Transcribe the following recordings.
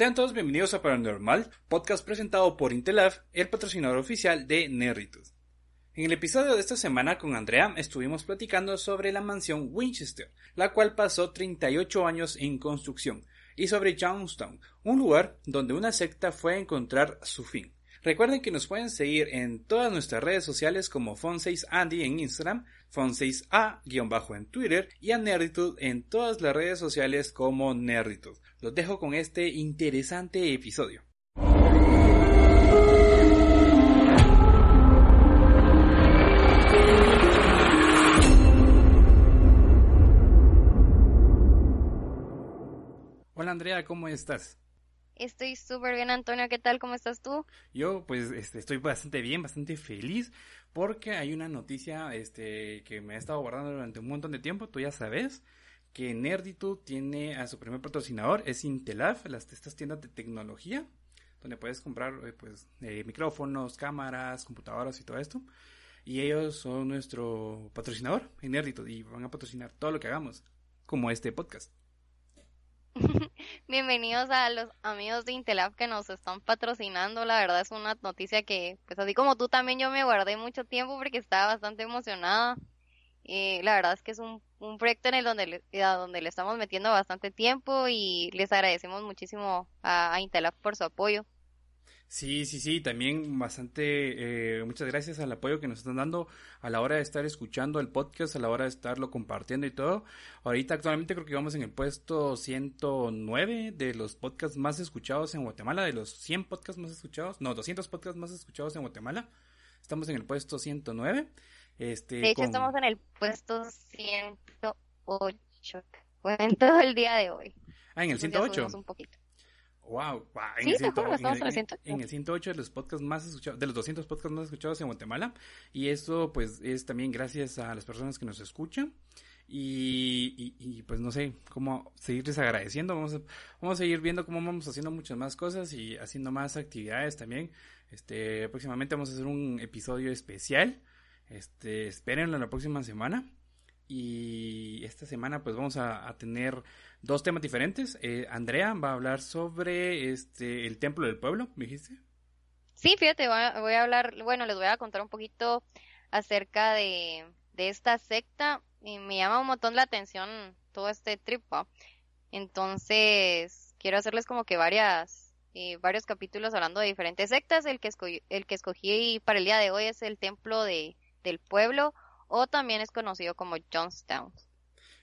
Sean todos bienvenidos a Paranormal, podcast presentado por Intelab, el patrocinador oficial de Nerritud. En el episodio de esta semana con Andrea estuvimos platicando sobre la mansión Winchester, la cual pasó 38 años en construcción, y sobre Johnstown, un lugar donde una secta fue a encontrar su fin. Recuerden que nos pueden seguir en todas nuestras redes sociales como Fon6Andy en Instagram, Fon6A- en Twitter y a Nerditud en todas las redes sociales como Nerditud. Los dejo con este interesante episodio. Hola Andrea, ¿cómo estás? Estoy súper bien, Antonio. ¿Qué tal? ¿Cómo estás tú? Yo, pues, este, estoy bastante bien, bastante feliz, porque hay una noticia, este, que me ha estado guardando durante un montón de tiempo. Tú ya sabes que Nerditude tiene a su primer patrocinador, es Intelaf, las, estas tiendas de tecnología, donde puedes comprar, eh, pues, eh, micrófonos, cámaras, computadoras y todo esto. Y ellos son nuestro patrocinador en Nerditude y van a patrocinar todo lo que hagamos, como este podcast. Bienvenidos a los amigos de Intelab que nos están patrocinando. La verdad es una noticia que, pues así como tú también, yo me guardé mucho tiempo porque estaba bastante emocionada. Y la verdad es que es un, un proyecto en el donde le, a donde le estamos metiendo bastante tiempo y les agradecemos muchísimo a, a Intelab por su apoyo. Sí, sí, sí, también bastante, eh, muchas gracias al apoyo que nos están dando a la hora de estar escuchando el podcast, a la hora de estarlo compartiendo y todo. Ahorita actualmente creo que vamos en el puesto 109 de los podcasts más escuchados en Guatemala, de los 100 podcasts más escuchados, no, 200 podcasts más escuchados en Guatemala. Estamos en el puesto 109. Este, de hecho, con... estamos en el puesto 108 en todo el día de hoy. Ah, en el 108. Un poquito. Wow, wow. En, sí, el 100, juro, en, el, en, en, el 108 de los podcasts más escuchados, de los 200 podcasts más escuchados en Guatemala. Y esto, pues, es también gracias a las personas que nos escuchan. Y, y, y, pues no sé cómo seguirles agradeciendo. Vamos a, vamos a seguir viendo cómo vamos haciendo muchas más cosas y haciendo más actividades también. Este, próximamente vamos a hacer un episodio especial. Este, espérenlo la próxima semana. Y esta semana pues vamos a, tener dos temas diferentes. Eh, Andrea va a hablar sobre este el templo del pueblo, ¿me dijiste? Sí, fíjate, voy a, hablar, bueno, les voy a contar un poquito acerca de, de esta secta y me llama un montón la atención todo este trip. ¿no? Entonces, quiero hacerles como que varias eh, varios capítulos hablando de diferentes sectas. El que escogí, el que escogí para el día de hoy es el templo de, del pueblo o también es conocido como Johnstown.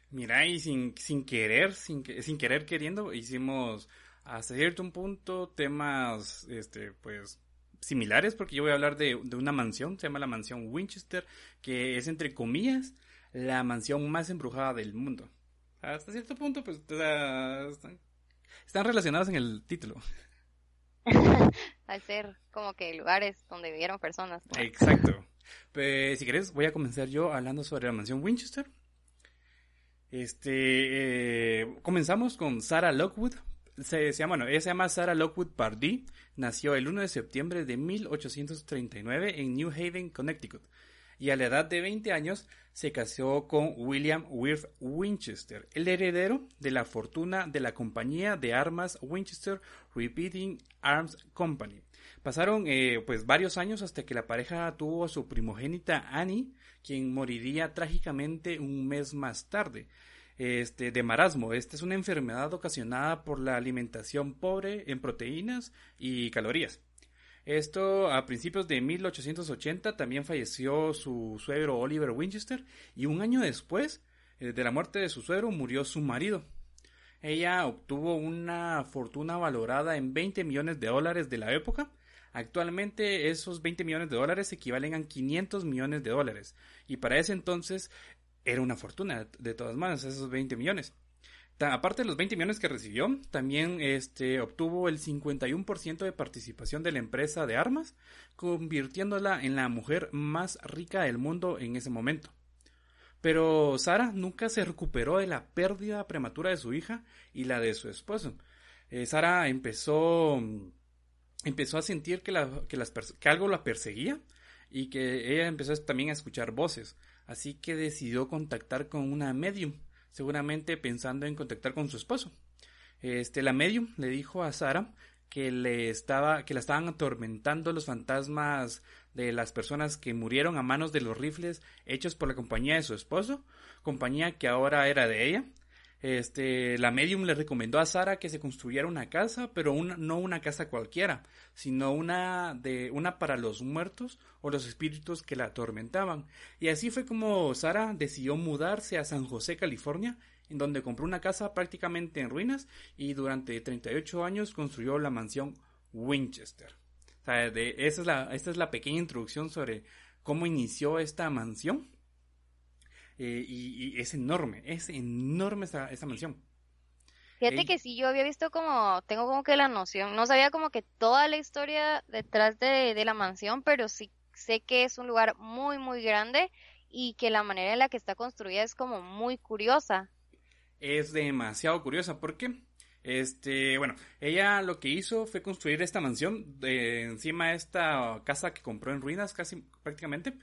Mira, y sin, sin querer, sin, sin querer queriendo, hicimos hasta cierto un punto temas, este, pues, similares, porque yo voy a hablar de, de, una mansión, se llama la mansión Winchester, que es, entre comillas, la mansión más embrujada del mundo. Hasta cierto punto, pues, están, están relacionados en el título. Al ser como que lugares donde vivieron personas. ¿no? Exacto. Si querés, voy a comenzar yo hablando sobre la mansión Winchester. Este, eh, comenzamos con Sarah Lockwood. Se, bueno, ella se llama Sarah Lockwood Pardee. Nació el 1 de septiembre de 1839 en New Haven, Connecticut. Y a la edad de 20 años se casó con William Wirth Winchester, el heredero de la fortuna de la compañía de armas Winchester Repeating Arms Company. Pasaron eh, pues varios años hasta que la pareja tuvo a su primogénita Annie, quien moriría trágicamente un mes más tarde. Este, de marasmo. Esta es una enfermedad ocasionada por la alimentación pobre en proteínas y calorías. Esto a principios de 1880 también falleció su suegro Oliver Winchester y un año después eh, de la muerte de su suegro murió su marido. Ella obtuvo una fortuna valorada en 20 millones de dólares de la época. Actualmente esos 20 millones de dólares equivalen a 500 millones de dólares. Y para ese entonces era una fortuna de todas maneras, esos 20 millones. Aparte de los 20 millones que recibió, también este, obtuvo el 51% de participación de la empresa de armas, convirtiéndola en la mujer más rica del mundo en ese momento. Pero Sara nunca se recuperó de la pérdida prematura de su hija y la de su esposo. Eh, Sara empezó, empezó a sentir que, la, que, las, que algo la perseguía y que ella empezó también a escuchar voces. Así que decidió contactar con una medium seguramente pensando en contactar con su esposo. Este, la medium le dijo a Sara que le estaba, que la estaban atormentando los fantasmas de las personas que murieron a manos de los rifles hechos por la compañía de su esposo, compañía que ahora era de ella. Este, la medium le recomendó a Sara que se construyera una casa, pero no una casa cualquiera, sino una de una para los muertos o los espíritus que la atormentaban. Y así fue como Sara decidió mudarse a San José, California, en donde compró una casa prácticamente en ruinas y durante 38 años construyó la mansión Winchester. Esta es la pequeña introducción sobre cómo inició esta mansión. Eh, y, es enorme, es enorme esa, mansión. Fíjate que sí, yo había visto como, tengo como que la noción, no sabía como que toda la historia detrás de, de la mansión, pero sí sé que es un lugar muy, muy grande y que la manera en la que está construida es como muy curiosa es demasiado curiosa porque este, bueno, ella lo que hizo fue construir esta mansión de encima de esta casa que compró en ruinas casi prácticamente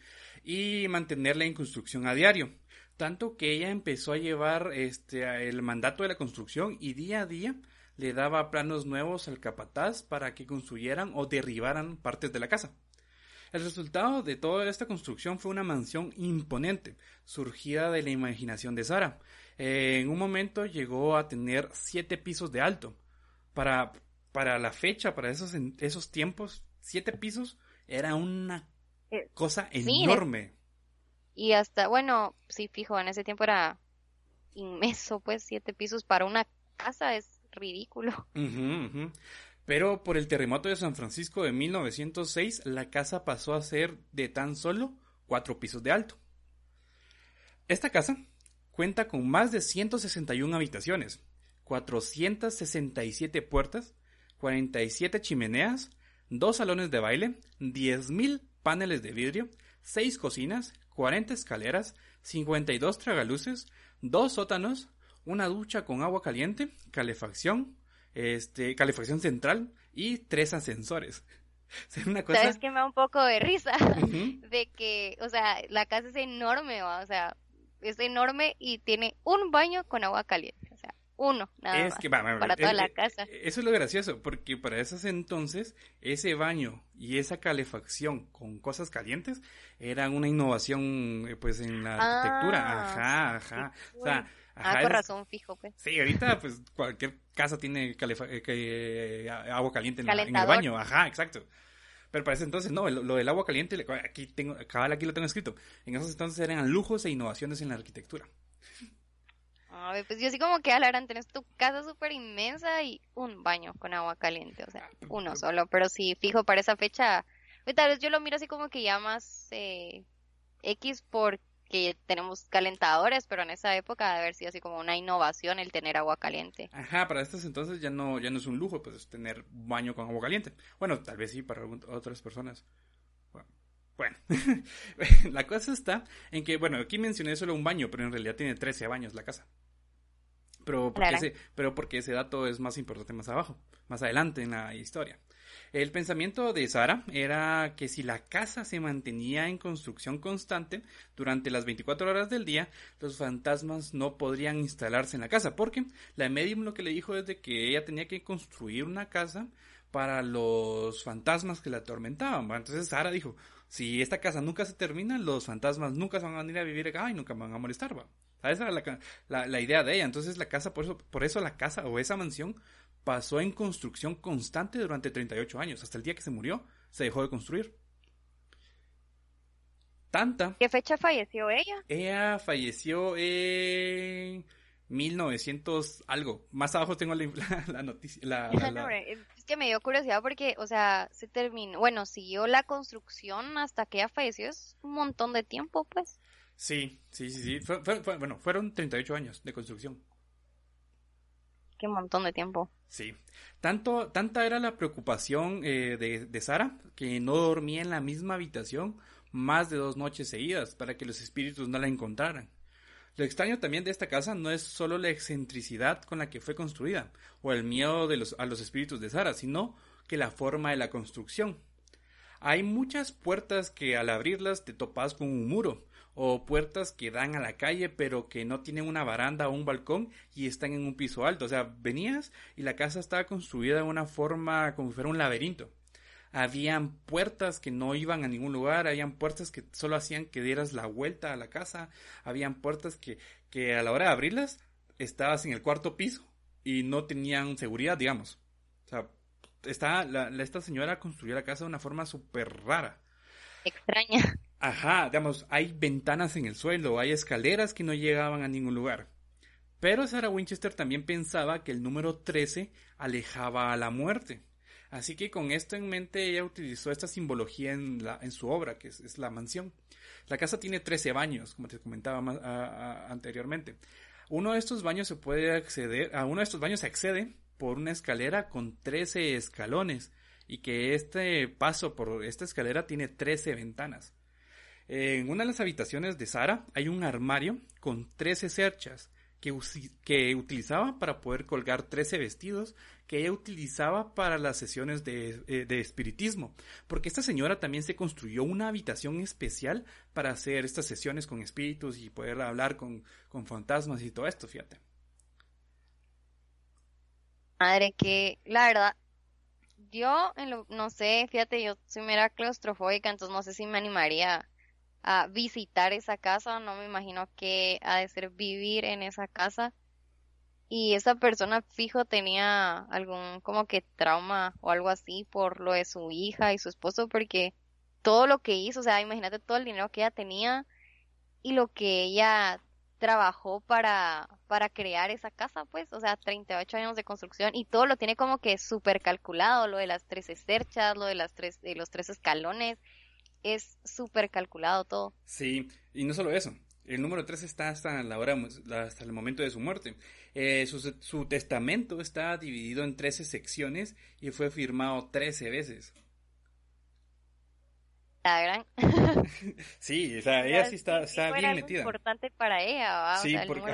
y mantenerla en construcción a diario. Tanto que ella empezó a llevar este el mandato de la construcción y día a día le daba planos nuevos al capataz para que construyeran o derribaran partes de la casa. El resultado de toda esta construcción fue una mansión imponente, surgida de la imaginación de Sara, eh, en un momento llegó a tener siete pisos de alto. Para, para la fecha, para esos, esos tiempos, siete pisos era una eh, cosa enorme. Y hasta, bueno, sí, fijo, en ese tiempo era inmenso, pues siete pisos para una casa es ridículo. Pero por el terremoto de San Francisco de 1906, la casa pasó a ser de tan solo cuatro pisos de alto. Esta casa cuenta con más de 161 habitaciones, 467 puertas, 47 chimeneas, dos salones de baile, 10.000 paneles de vidrio, 6 cocinas, 40 escaleras, 52 tragaluces, dos sótanos, una ducha con agua caliente, calefacción, este, calefacción central y tres ascensores. una cosa... ¿Sabes que me da un poco de risa? De que, o sea, la casa es enorme, o sea, es enorme y tiene un baño con agua caliente. O sea, uno, nada más. para toda la casa. Eso es lo gracioso, porque para esos entonces, ese baño y esa calefacción con cosas calientes eran una innovación, eh, pues, en la arquitectura. Ah, ajá, ajá. O sea, ah, con razón, fijo, pues. Sí, ahorita, pues, cualquier casa tiene eh, eh, agua caliente en, en el baño. Ajá, exacto. Pero para ese entonces no, lo, del agua caliente, aquí tengo, cabal aquí lo tengo escrito. En esos entonces eran lujos e innovaciones en la arquitectura. Ver, pues yo sí como que alarán, tenés tu casa súper inmensa y un baño con agua caliente, o sea, ah, uno solo, pero sí, fijo para esa fecha, tal vez yo lo miro así como que ya más eh, X por que tenemos calentadores, pero en esa época debe haber sido así como una innovación el tener agua caliente. Ajá, para estos entonces ya no, ya no es un lujo, pues tener baño con agua caliente. Bueno, tal vez sí para otras personas. Bueno, la cosa está en que, bueno, aquí mencioné solo un baño, pero en realidad tiene 13 baños la casa. Pero porque, ese, pero porque ese dato es más importante más abajo, más adelante en la historia. El pensamiento de Sara era que si la casa se mantenía en construcción constante durante las 24 horas del día, los fantasmas no podrían instalarse en la casa, porque la medium lo que le dijo es de que ella tenía que construir una casa para los fantasmas que la atormentaban. Entonces Sara dijo, si esta casa nunca se termina, los fantasmas nunca se van a venir a vivir acá y nunca van a molestar. Esa era la, idea de ella. Entonces la casa, por eso, por eso la casa o esa mansión pasó en construcción constante durante 38 años. Hasta el día que se murió, se dejó de construir. Tanta. ¿Qué fecha falleció ella? Ella falleció en 1900 algo. Más abajo tengo la, noticia. es que me dio curiosidad porque, o sea, se terminó, bueno, siguió la construcción hasta que ella falleció. Es un montón de tiempo, pues. Sí, sí, sí, sí. bueno, fueron 38 años de construcción un montón de tiempo. Sí. Tanto, tanta era la preocupación eh, de, de Sara que no dormía en la misma habitación más de dos noches seguidas para que los espíritus no la encontraran. Lo extraño también de esta casa no es solo la excentricidad con la que fue construida o el miedo de los, a los espíritus de Sara, sino que la forma de la construcción. Hay muchas puertas que al abrirlas te topas con un muro o puertas que dan a la calle pero que no tienen una baranda o un balcón y están en un piso alto. O sea, venías y la casa estaba construida de una forma como si fuera un laberinto. Habían puertas que no iban a ningún lugar, habían puertas que solo hacían que dieras la vuelta a la casa, habían puertas que, que a la hora de abrirlas estabas en el cuarto piso y no tenían seguridad, digamos. O sea, esta señora construyó la casa de una forma súper rara. Extraña. Ajá, digamos, hay ventanas en el suelo, hay escaleras que no llegaban a ningún lugar. Pero Sarah Winchester también pensaba que el número 13 alejaba a la muerte. Así que con esto en mente ella utilizó esta simbología en, su obra, que es, la mansión. La casa tiene 13 baños, como te comentaba anteriormente. Uno de estos baños se puede acceder, a uno de estos baños se accede por una escalera con 13 escalones y que este paso por esta escalera tiene 13 ventanas. En una de las habitaciones de Sara hay un armario con 13 cerchas que, utilizaba para poder colgar 13 vestidos que ella utilizaba para las sesiones de, eh, de, espiritismo. Porque esta señora también se construyó una habitación especial para hacer estas sesiones con espíritus y poder hablar con, fantasmas y todo esto, fíjate. Madre, que la verdad, yo no sé, fíjate, yo soy mera claustrofóbica, entonces no sé si me animaría a visitar esa casa, no me imagino que ha de ser vivir en esa casa. Y esa persona fijo tenía algún como que trauma o algo así por lo de su hija y su esposo, porque todo lo que hizo, o sea, imagínate todo el dinero que ella tenía y lo que ella trabajó para, para crear esa casa, pues, o sea, 38 años de construcción y todo lo tiene como que súper calculado, lo de las tres esterchas, lo de las tres, de los tres escalones, es súper calculado todo. Sí, y no solo eso, el número 3 está hasta la hora, hasta el momento de su muerte. Eh, su, su, testamento está dividido en 13 secciones y fue firmado 13 veces. La gran. sí, o sea, ella sí está, está bien metida. importante para ella, Sí, porque,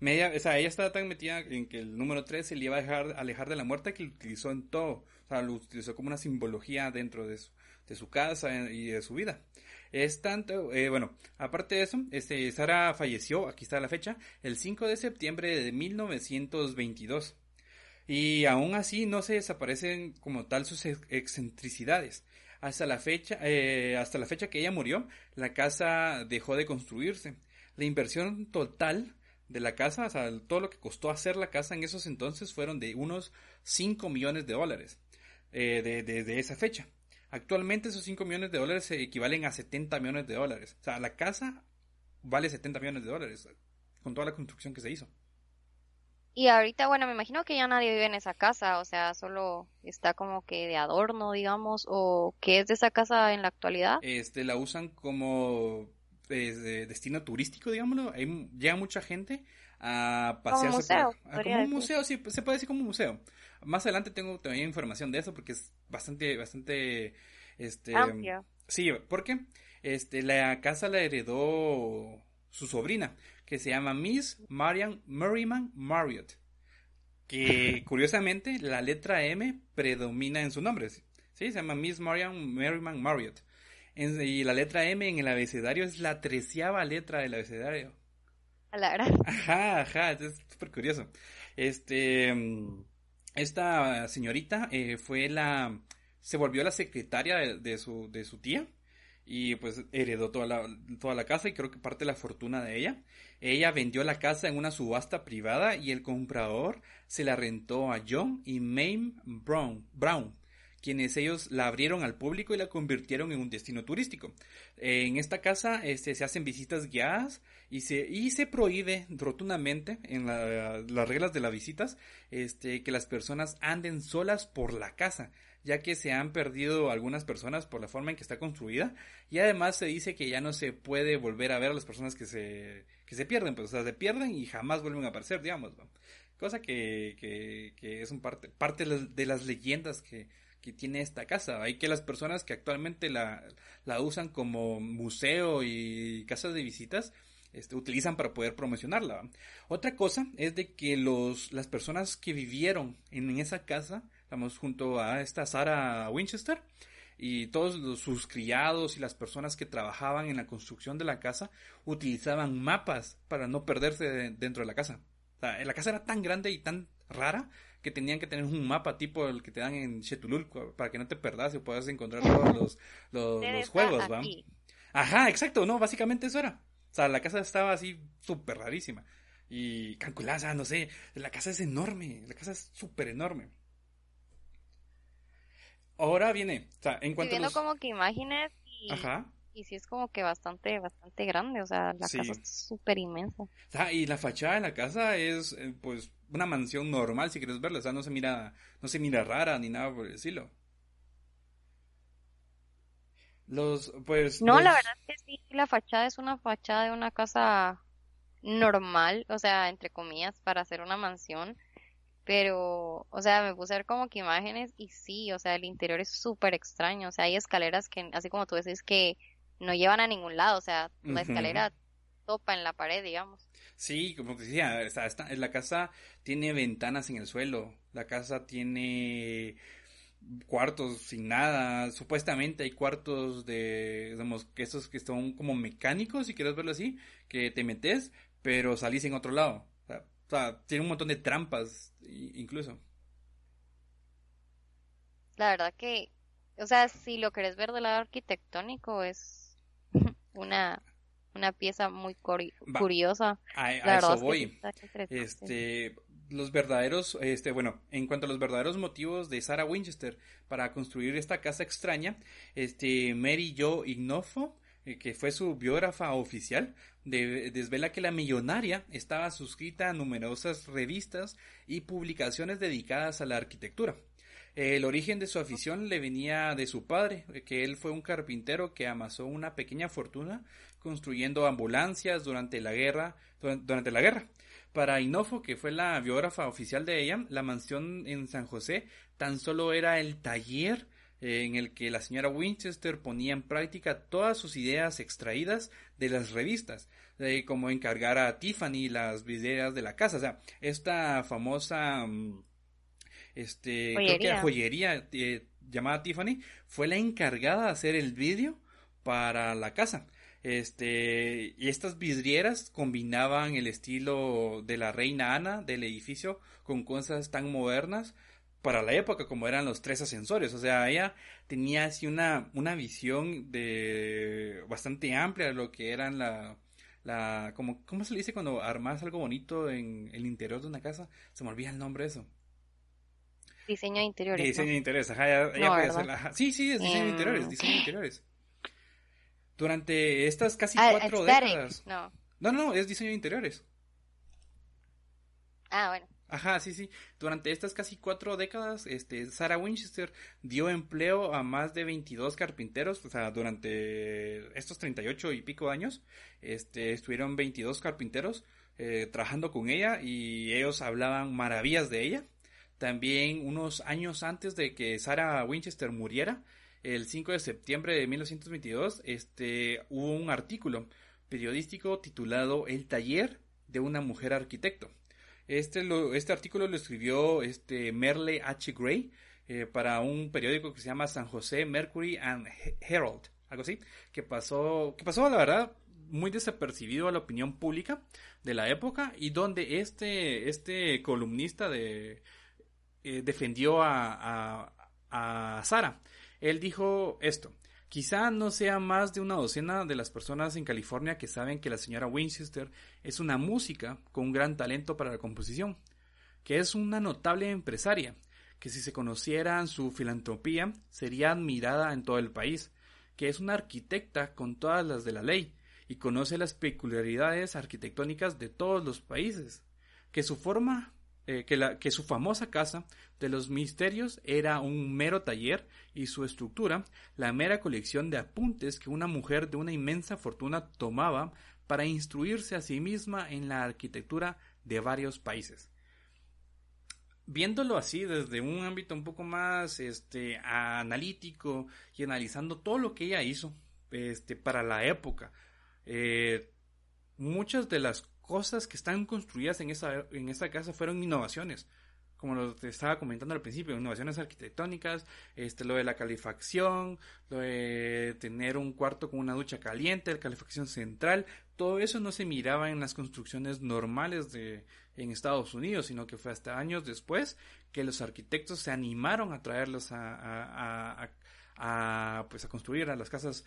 Media, o sea, ella estaba tan metida en que el número 3 se le iba a dejar alejar de la muerte que lo utilizó en todo. O sea, lo utilizó como una simbología dentro de su, de su casa y de su vida. Es tanto, eh, bueno, aparte de eso, este, Sara falleció, aquí está la fecha, el 5 de septiembre de 1922. Y aún así no se desaparecen como tal sus excentricidades. Hasta la fecha, eh, hasta la fecha que ella murió, la casa dejó de construirse. La inversión total de la casa, o todo lo que costó hacer la casa en esos entonces fueron de unos 5 millones de dólares eh, de, esa fecha. Actualmente esos 5 millones de dólares se equivalen a 70 millones de dólares. O sea, la casa vale 70 millones de dólares con toda la construcción que se hizo. Y ahorita, bueno, me imagino que ya nadie vive en esa casa, o sea, solo está como que de adorno, digamos, o ¿qué es de esa casa en la actualidad? Este, la usan como destino turístico, digámoslo. Hay, llega mucha gente a pasearse. Como museo. Ah, como un museo, sí, se puede decir como un museo. Más adelante tengo también información de eso porque es bastante, bastante, este, sí, porque este, la casa la heredó su sobrina que se llama Miss Marian Merriman Marriott, que curiosamente la letra M predomina en su nombre. ¿sí? Se llama Miss Marian Merriman Marriott. y la letra M en el abecedario es la treceava letra del abecedario. A la Ajá, ajá, es súper curioso. Este, esta señorita eh, fue la, se volvió la secretaria de, su, de su tía y pues heredó toda la, toda la casa y creo que parte de la fortuna de ella. Ella vendió la casa en una subasta privada y el comprador se la rentó a John y Mame Brown, Brown quienes ellos la abrieron al público y la convirtieron en un destino turístico. En esta casa este, se hacen visitas guiadas y se, y se prohíbe rotundamente en las reglas de las visitas este, que las personas anden solas por la casa ya que se han perdido algunas personas por la forma en que está construida y además se dice que ya no se puede volver a ver a las personas que se, que se pierden, pues o sea, se pierden y jamás vuelven a aparecer, digamos, cosa que, que, que, es un parte, parte de las, leyendas que, que tiene esta casa. Hay que las personas que actualmente la, la usan como museo y casas de visitas, este, utilizan para poder promocionarla. Otra cosa es de que los, las personas que vivieron en esa casa Estamos junto a esta Sara Winchester. y todos los, sus criados y las personas que trabajaban en la construcción de la casa utilizaban mapas para no perderse dentro de la casa. la casa era tan grande y tan rara que tenían que tener un mapa tipo el que te dan en Chetulul para que no te perdas y puedas encontrar todos los, los, juegos, ¿va? Ajá, exacto, no, básicamente eso era. O sea, la casa estaba así súper rarísima. Y calculada, no sé, la casa es enorme, la casa es súper enorme. Ahora viene, o sea, en cuanto a los... como que imágenes y... Ajá. Y sí es como que bastante, bastante grande, o sea, la casa es súper inmensa. O sea, y la fachada de la casa es, eh, pues, una mansión normal, si quieres verla, o sea, no se mira, no se mira rara ni nada por el estilo. Los, pues. No, la verdad es que sí, la fachada es una fachada de una casa normal, o sea, entre comillas, para hacer una mansión. Pero, o sea, me puse a ver como que imágenes y sí, o sea, el interior es súper extraño. O sea, hay escaleras que, así como tú decís, que no llevan a ningún lado. O sea, la escalera topa en la pared, digamos. Sí, como te decía, la casa tiene ventanas en el suelo. La casa tiene cuartos sin nada. Supuestamente hay cuartos de, digamos, que esos que son como mecánicos, si quieres verlo así, que te metes, pero salís en otro lado. O sea, tiene un montón de trampas, incluso. La verdad que, o sea, si lo querés ver del lado arquitectónico, es una, una pieza muy curiosa. A, eso voy. este, los verdaderos, este, bueno, en cuanto a los verdaderos motivos de Sarah Winchester para construir esta casa extraña, este, Mary Jo Ignofo, eh, que fue su biógrafa oficial, desvela que la millonaria estaba suscrita a numerosas revistas y publicaciones dedicadas a la arquitectura. El origen de su afición le venía de su padre, que él fue un carpintero que amasó una pequeña fortuna construyendo ambulancias durante la guerra, durante la guerra. Para Inofo, que fue la biógrafa oficial de ella, la mansión en San José tan solo era el taller eh, en el que la señora Winchester ponía en práctica todas sus ideas extraídas de las revistas, como encargar a Tiffany las videos de la casa, o sea, esta famosa mm, este joyería, joyería eh, llamada Tiffany fue la encargada de hacer el vídeo para la casa. Este, y estas vidrieras combinaban el estilo de la reina Ana del edificio con cosas tan modernas para la época como eran los tres ascensores. O sea, ella tenía así una, una visión de bastante amplia de lo que eran la, la, como, ¿cómo se le dice cuando armas algo bonito en el interior de una casa? Se me olvida el nombre de eso. Diseño de interiores. Diseño de interiores, ajá, puede Sí, sí, es diseño de interiores, diseño de interiores. Durante estas casi ah, cuatro décadas. No. no, no, es diseño de interiores. Ah, bueno. Ajá, sí, sí. Durante estas casi cuatro décadas, este, Sarah Winchester dio empleo a más de 22 carpinteros, o sea, durante estos 38 y pico años, este, estuvieron 22 carpinteros eh, trabajando con ella y ellos hablaban maravillas de ella. También unos años antes de que Sarah Winchester muriera, el 5 de septiembre de 1922, este, hubo un artículo periodístico titulado El taller de una mujer arquitecto. Este, este artículo lo escribió este Merle H. Gray eh, para un periódico que se llama San José Mercury and Herald, algo así, que pasó, que pasó la verdad muy desapercibido a la opinión pública de la época y donde este, este columnista de, eh, defendió a, a Sara él dijo esto. Quizá no sea más de una docena de las personas en California que saben que la señora Winchester es una música con un gran talento para la composición, que es una notable empresaria, que si se conocieran su filantropía sería admirada en todo el país, que es una arquitecta con todas las de la ley y conoce las peculiaridades arquitectónicas de todos los países, que su forma eh, que, su famosa casa de los misterios era un mero taller y su estructura la mera colección de apuntes que una mujer de una inmensa fortuna tomaba para instruirse a sí misma en la arquitectura de varios países. Viéndolo así desde un ámbito un poco más este, analítico y analizando todo lo que ella hizo este, para la época, eh, muchas de las cosas que están construidas en esa, en esa casa fueron innovaciones. como lo te estaba comentando al principio, innovaciones arquitectónicas, este, lo de la calefacción, lo de tener un cuarto con una ducha caliente, la calefacción central, todo eso no se miraba en las construcciones normales de, en Estados Unidos, sino que fue hasta años después que los arquitectos se animaron a traerlos a, a, a, pues a construir a las casas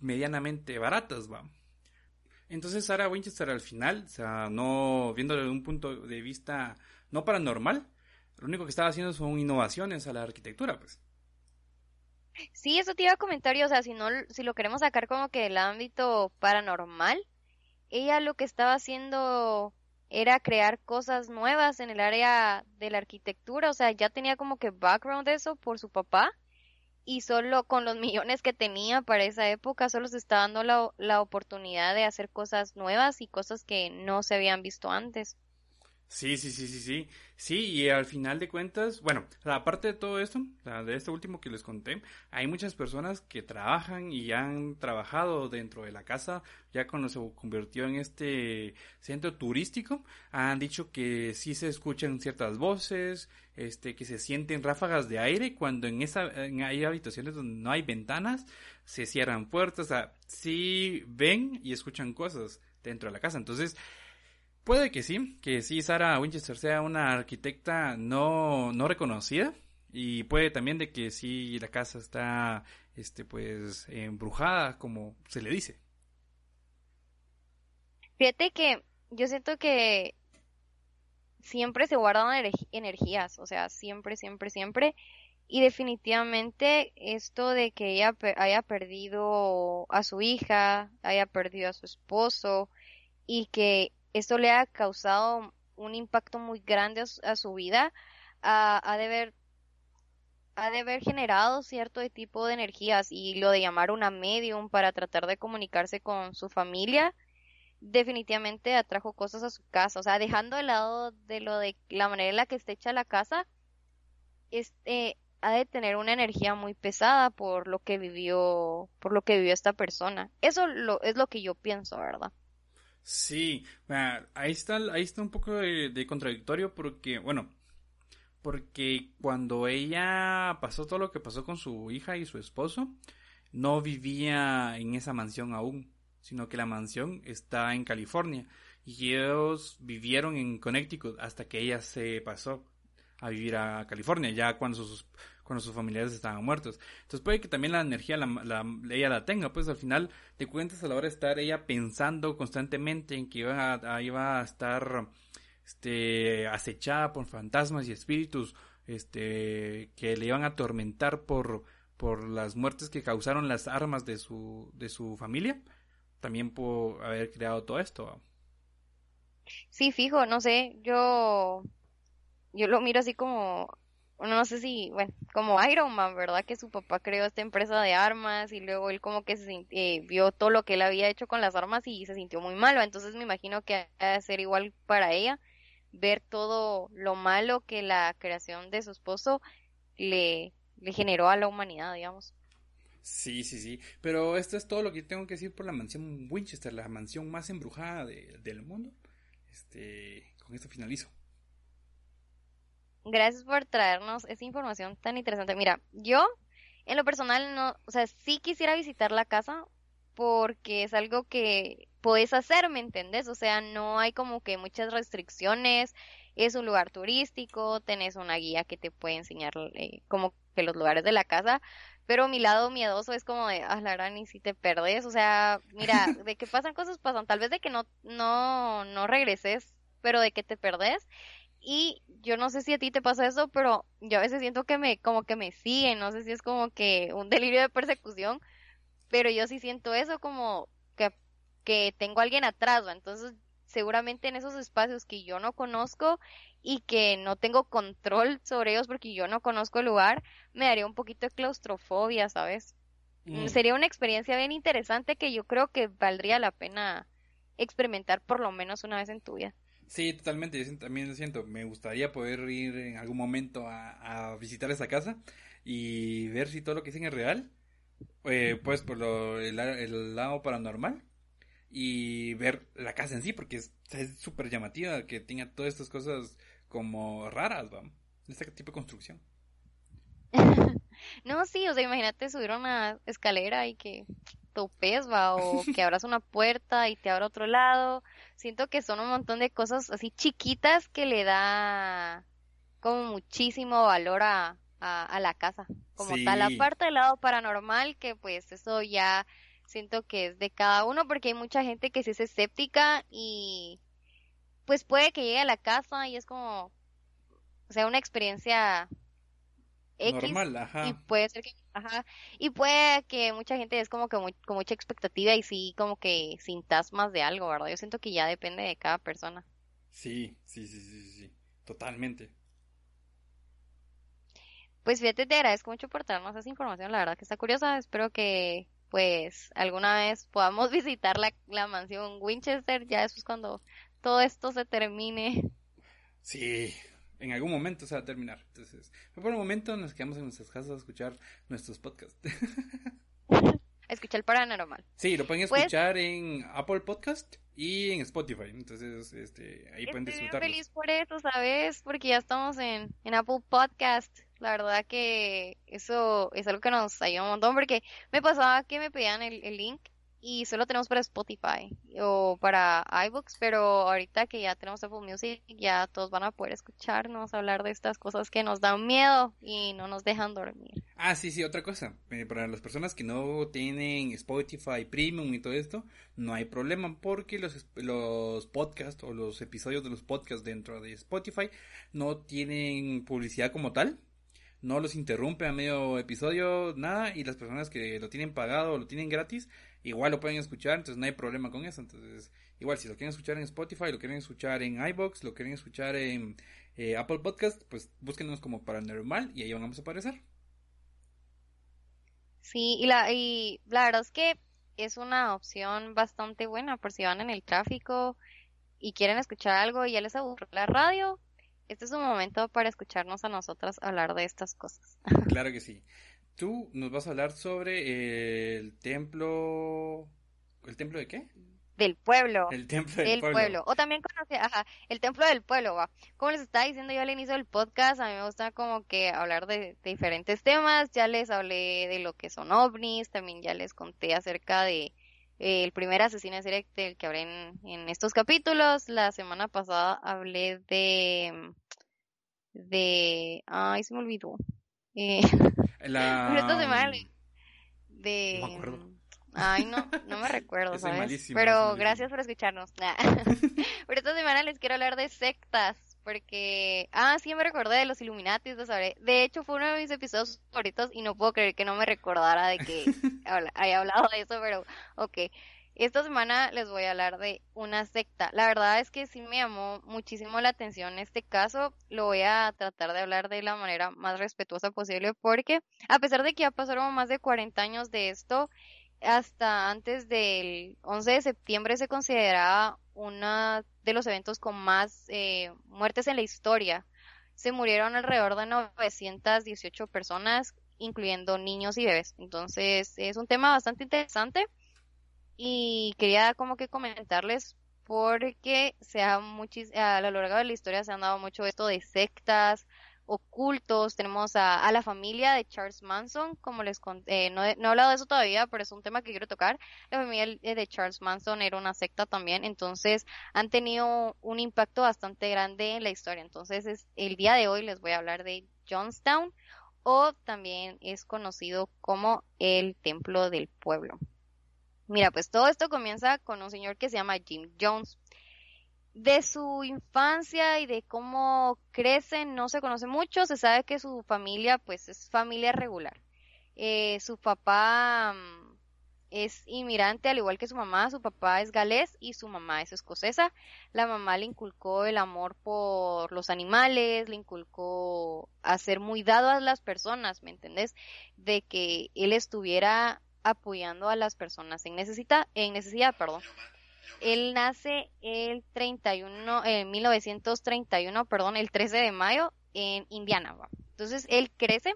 medianamente baratas, va. Entonces Sarah Winchester al final, o sea, no viéndolo desde un punto de vista no paranormal, lo único que estaba haciendo son innovaciones a la arquitectura, pues. Sí, eso te iba a comentar, o sea, si no, si lo queremos sacar como que del ámbito paranormal, ella lo que estaba haciendo era crear cosas nuevas en el área de la arquitectura, o sea, ya tenía como que background de eso por su papá y solo con los millones que tenía para esa época solo se está dando la, la oportunidad de hacer cosas nuevas y cosas que no se habían visto antes. Sí, sí, sí, sí, sí. Sí, y al final de cuentas, bueno, aparte de todo esto, de este último que les conté, hay muchas personas que trabajan y han trabajado dentro de la casa, ya cuando se convirtió en este centro turístico, han dicho que sí se escuchan ciertas voces, este, que se sienten ráfagas de aire cuando en esa, hay habitaciones donde no hay ventanas, se cierran puertas, o sea, sí ven y escuchan cosas dentro de la casa. Entonces, Puede que sí, que sí Sarah Winchester sea una arquitecta no, no reconocida y puede también de que sí la casa está este pues embrujada como se le dice. Fíjate que yo siento que siempre se guardan energías, o sea, siempre, siempre, siempre. Y definitivamente esto de que ella haya perdido a su hija, haya perdido a su esposo y que esto le ha causado un impacto muy grande a su, vida, ha, de haber ha de haber generado cierto tipo de energías y lo de llamar una medium para tratar de comunicarse con su familia definitivamente atrajo cosas a su casa, o sea, dejando de lado de lo de la manera en la que está hecha la casa, este ha de tener una energía muy pesada por lo que vivió, por lo que vivió esta persona. Eso lo, es lo que yo pienso, ¿verdad? Sí, ahí está, ahí está un poco de, contradictorio porque, bueno, porque cuando ella pasó todo lo que pasó con su hija y su esposo, no vivía en esa mansión aún, sino que la mansión está en California y ellos vivieron en Connecticut hasta que ella se pasó a vivir a California, ya cuando sus, cuando sus familiares estaban muertos. Entonces puede que también la energía la, ella la tenga, pues al final de cuentas a la hora de estar ella pensando constantemente en que iba a, iba a estar este, acechada por fantasmas y espíritus este, que le iban a atormentar por, por las muertes que causaron las armas de su, familia, también pudo haber creado todo esto. Sí, fijo, no sé, yo lo miro así como no sé si, bueno, como Iron Man, ¿verdad? Que su papá creó esta empresa de armas y luego él como que se eh, vio todo lo que él había hecho con las armas y se sintió muy malo. Entonces me imagino que ha de ser igual para ella ver todo lo malo que la creación de su esposo le, generó a la humanidad, digamos. Sí, sí, sí. Pero esto es todo lo que tengo que decir por la mansión Winchester, la mansión más embrujada del mundo. Este, con esto finalizo. Gracias por traernos esa información tan interesante. Mira, yo en lo personal no, o sea, sí quisiera visitar la casa porque es algo que puedes hacer, ¿me entendés? O sea, no hay como que muchas restricciones, es un lugar turístico, tenés una guía que te puede enseñar eh, como que los lugares de la casa, pero mi lado miedoso es como de, ah, la gran, y si te perdes, o sea, mira, de que pasan cosas, pasan, tal vez de que no, no, no regreses, pero de que te perdes, y yo no sé si a ti te pasa eso, pero yo a veces siento que me, como que me siguen, no sé si es como que un delirio de persecución, pero yo sí siento eso como que, que tengo a alguien atrás, entonces seguramente en esos espacios que yo no conozco y que no tengo control sobre ellos porque yo no conozco el lugar, me daría un poquito de claustrofobia, ¿sabes? Mm. Sería una experiencia bien interesante que yo creo que valdría la pena experimentar por lo menos una vez en tu vida. Sí, totalmente. Yo también lo siento. Me gustaría poder ir en algún momento a, visitar esa casa y ver si todo lo que dicen es real. Eh, pues por lo, el, lado paranormal y ver la casa en sí, porque es súper llamativa que tenga todas estas cosas como raras, ¿va? Este tipo de construcción. no, sí, o sea, imagínate subir una escalera y que topes, va, o que abras una puerta y te abra otro lado. Siento que son un montón de cosas así chiquitas que le da como muchísimo valor a, a, la casa. Como tal, la parte del lado paranormal, que pues eso ya siento que es de cada uno, porque hay mucha gente que sí es escéptica y pues puede que llegue a la casa y es como, o sea, una experiencia X Normal, ajá. y puede ser que, ajá, y puede que mucha gente es como que con mucha expectativa y sí como que sintas más de algo, ¿verdad? Yo siento que ya depende de cada persona. Sí, sí, sí, sí, sí, totalmente. Pues fíjate, te agradezco mucho por darnos esa información, la verdad que está curiosa, espero que pues alguna vez podamos visitar la, la mansión Winchester, ya después cuando todo esto se termine. Sí, en algún momento se va a terminar. Entonces, por el momento nos quedamos en nuestras casas a escuchar nuestros podcasts. escuchar el paranormal. Sí, lo pueden pues escuchar en Apple Podcast y en Spotify. Entonces, este, ahí pueden disfrutar. Estoy feliz por eso, ¿sabes? Porque ya estamos en, en Apple Podcast. La verdad que eso es algo que nos ayuda un montón porque me pasaba que me pedían el, el link y solo tenemos para Spotify o para iBooks, pero ahorita que ya tenemos Apple Music, ya todos van a poder escucharnos hablar de estas cosas que nos dan miedo y no nos dejan dormir. Ah, sí, sí, otra cosa. Eh, para las personas que no tienen Spotify Premium y todo esto, no hay problema porque los, los podcasts o los episodios de los podcasts dentro de Spotify no tienen publicidad como tal no los interrumpe a medio episodio, nada, y las personas que lo tienen pagado o lo tienen gratis, igual lo pueden escuchar, entonces no hay problema con eso. Entonces, igual si lo quieren escuchar en Spotify, lo quieren escuchar en iBox, lo quieren escuchar en eh, Apple Podcast, pues búsquenos como Paranormal y ahí vamos a aparecer. Sí, y la, y la verdad es que es una opción bastante buena por si van en el tráfico y quieren escuchar algo y ya les aburre la radio. Este es un momento para escucharnos a nosotras hablar de estas cosas. Claro que sí. Tú nos vas a hablar sobre el templo. ¿El templo de qué? Del pueblo. El templo del, pueblo. O también conoce, ajá, el templo del pueblo, va. Como les estaba diciendo yo al inicio del podcast, a mí me gusta como que hablar de, diferentes temas. Ya les hablé de lo que son ovnis, también ya les conté acerca de eh, el primer asesino serie del que hablé en, en estos capítulos. La semana pasada hablé de. de. Ay, se me olvidó. Eh, La... de... No me acuerdo. Ay, no, no me recuerdo, ¿sabes? Pero gracias por escucharnos. Pero esta semana les quiero hablar de sectas, porque... Ah, sí, me recordé de los Illuminati, de hecho fue uno de mis episodios favoritos y no puedo creer que no me recordara de que haya hablado de eso, pero ok. Esta semana les voy a hablar de una secta. La verdad es que sí me llamó muchísimo la atención este caso. Lo voy a tratar de hablar de la manera más respetuosa posible porque a pesar de que ya pasaron más de 40 años de esto, hasta antes del 11 de septiembre se consideraba uno de los eventos con más eh, muertes en la historia. Se murieron alrededor de 918 personas, incluyendo niños y bebés. Entonces es un tema bastante interesante y quería como que comentarles porque se ha a lo largo de la historia se han dado mucho esto de sectas, ocultos, tenemos a, la familia de Charles Manson, como les conté, no, no, he hablado de eso todavía, pero es un tema que quiero tocar. La familia de Charles Manson era una secta también, entonces han tenido un impacto bastante grande en la historia. Entonces es, el día de hoy les voy a hablar de Johnstown o también es conocido como el Templo del Pueblo. Mira, pues todo esto comienza con un señor que se llama Jim Jones. De su infancia y de cómo crece no se conoce mucho, se sabe que su familia pues es familia regular. Eh, su papá mm, es inmigrante al igual que su mamá, su papá es galés y su mamá es escocesa. La mamá le inculcó el amor por los animales, le inculcó a ser muy dado a las personas, ¿me entendés? De que él estuviera apoyando a las personas en, necesita, en necesidad. Perdón. Él nace el 31, en 1931, perdón, el 13 de mayo en Indiana. Entonces él crece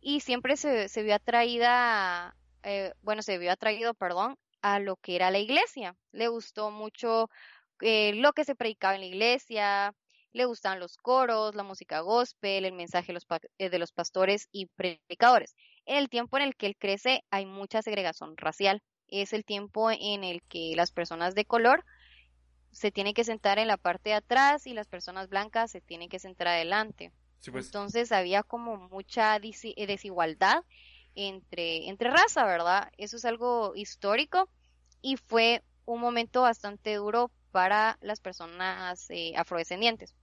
y siempre se, se vio atraída, eh, bueno, se vio atraído, perdón, a lo que era la iglesia. Le gustó mucho eh, lo que se predicaba en la iglesia, le gustaban los coros, la música gospel, el mensaje de los, eh, de los pastores y predicadores. El tiempo en el que él crece hay mucha segregación racial. Es el tiempo en el que las personas de color se tienen que sentar en la parte de atrás y las personas blancas se tienen que sentar adelante. Pues. Entonces había como mucha eh, desigualdad entre, entre raza, ¿verdad? Eso es algo histórico y fue un momento bastante duro para las personas eh, afrodescendientes.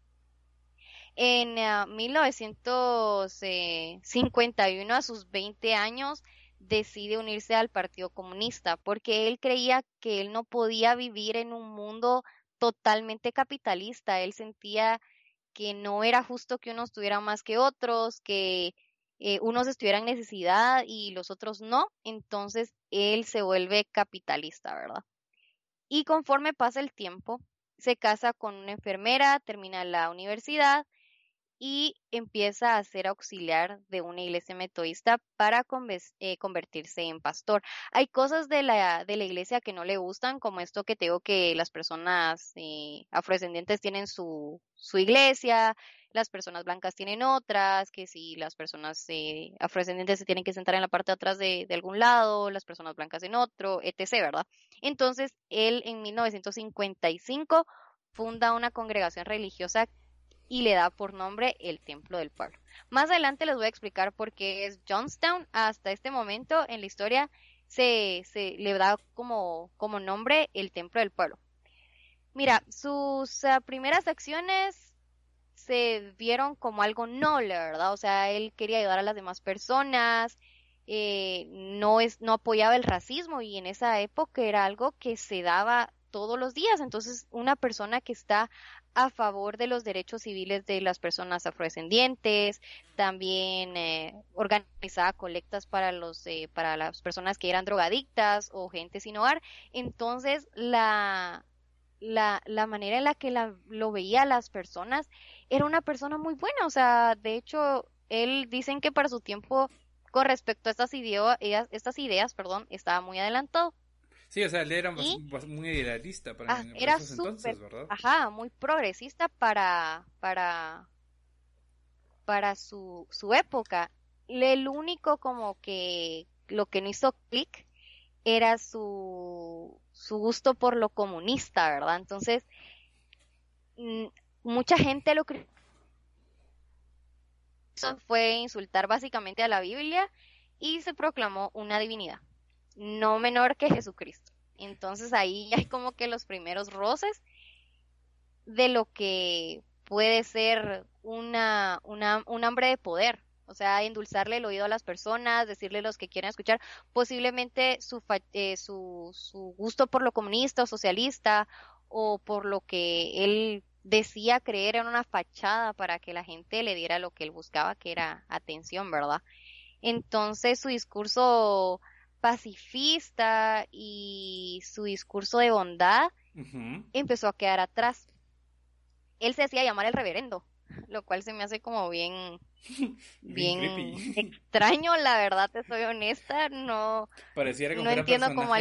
En 1951, ah, a sus 20 años, decide unirse al Partido Comunista porque él creía que él no podía vivir en un mundo totalmente capitalista. Él sentía que no era justo que unos tuvieran más que otros, que eh, unos estuvieran en necesidad y los otros no. Entonces él se vuelve capitalista, ¿verdad? Y conforme pasa el tiempo, se casa con una enfermera, termina la universidad y empieza a ser auxiliar de una iglesia metodista para eh, convertirse en pastor. Hay cosas de la, de la iglesia que no le gustan, como esto que tengo que las personas eh, afrodescendientes tienen su, su iglesia, las personas blancas tienen otras, que si las personas eh, afrodescendientes se tienen que sentar en la parte de atrás de, de, algún lado, las personas blancas en otro, etc., ¿verdad? Entonces, él en 1955 funda una congregación religiosa y le da por nombre el Templo del Pueblo. Más adelante les voy a explicar por qué es Johnstown. Hasta este momento en la historia se, le da como, como nombre el Templo del Pueblo. Mira, sus ah, primeras acciones se vieron como algo noble, ¿verdad? O sea, él quería ayudar a las demás personas, eh, no, es, no apoyaba el racismo y en esa época era algo que se daba todos los días. Entonces, una persona que está a favor de los derechos civiles de las personas afrodescendientes, también eh, organizaba colectas para los eh, para las personas que eran drogadictas o gente sin hogar. Entonces, la la, la manera en la que la, lo veía las personas era una persona muy buena, o sea, de hecho, él dicen que para su tiempo con respecto a estas ideas, estas ideas, perdón, estaba muy adelantado. Sí, o sea, él era muy idealista para, ah, era esos entonces, ¿verdad? Ajá, muy progresista para, para, para su, su época. El único como que lo que no hizo clic era su, su gusto por lo comunista, ¿verdad? Entonces, mm, mucha gente lo fue insultar básicamente a la Biblia y se proclamó una divinidad no menor que Jesucristo. Entonces ahí hay como que los primeros roces de lo que puede ser una, una, un hambre de poder. O sea, endulzarle el oído a las personas, decirle los que quieren escuchar, posiblemente su, eh, su, su gusto por lo comunista o socialista o por lo que él decía creer en una fachada para que la gente le diera lo que él buscaba, que era atención, ¿verdad? Entonces su discurso pacifista y su discurso de bondad empezó a quedar atrás. Él se hacía llamar el reverendo, lo cual se me hace como bien, bien, extraño, la verdad, te soy honesta, no, Pareciera como no entiendo cómo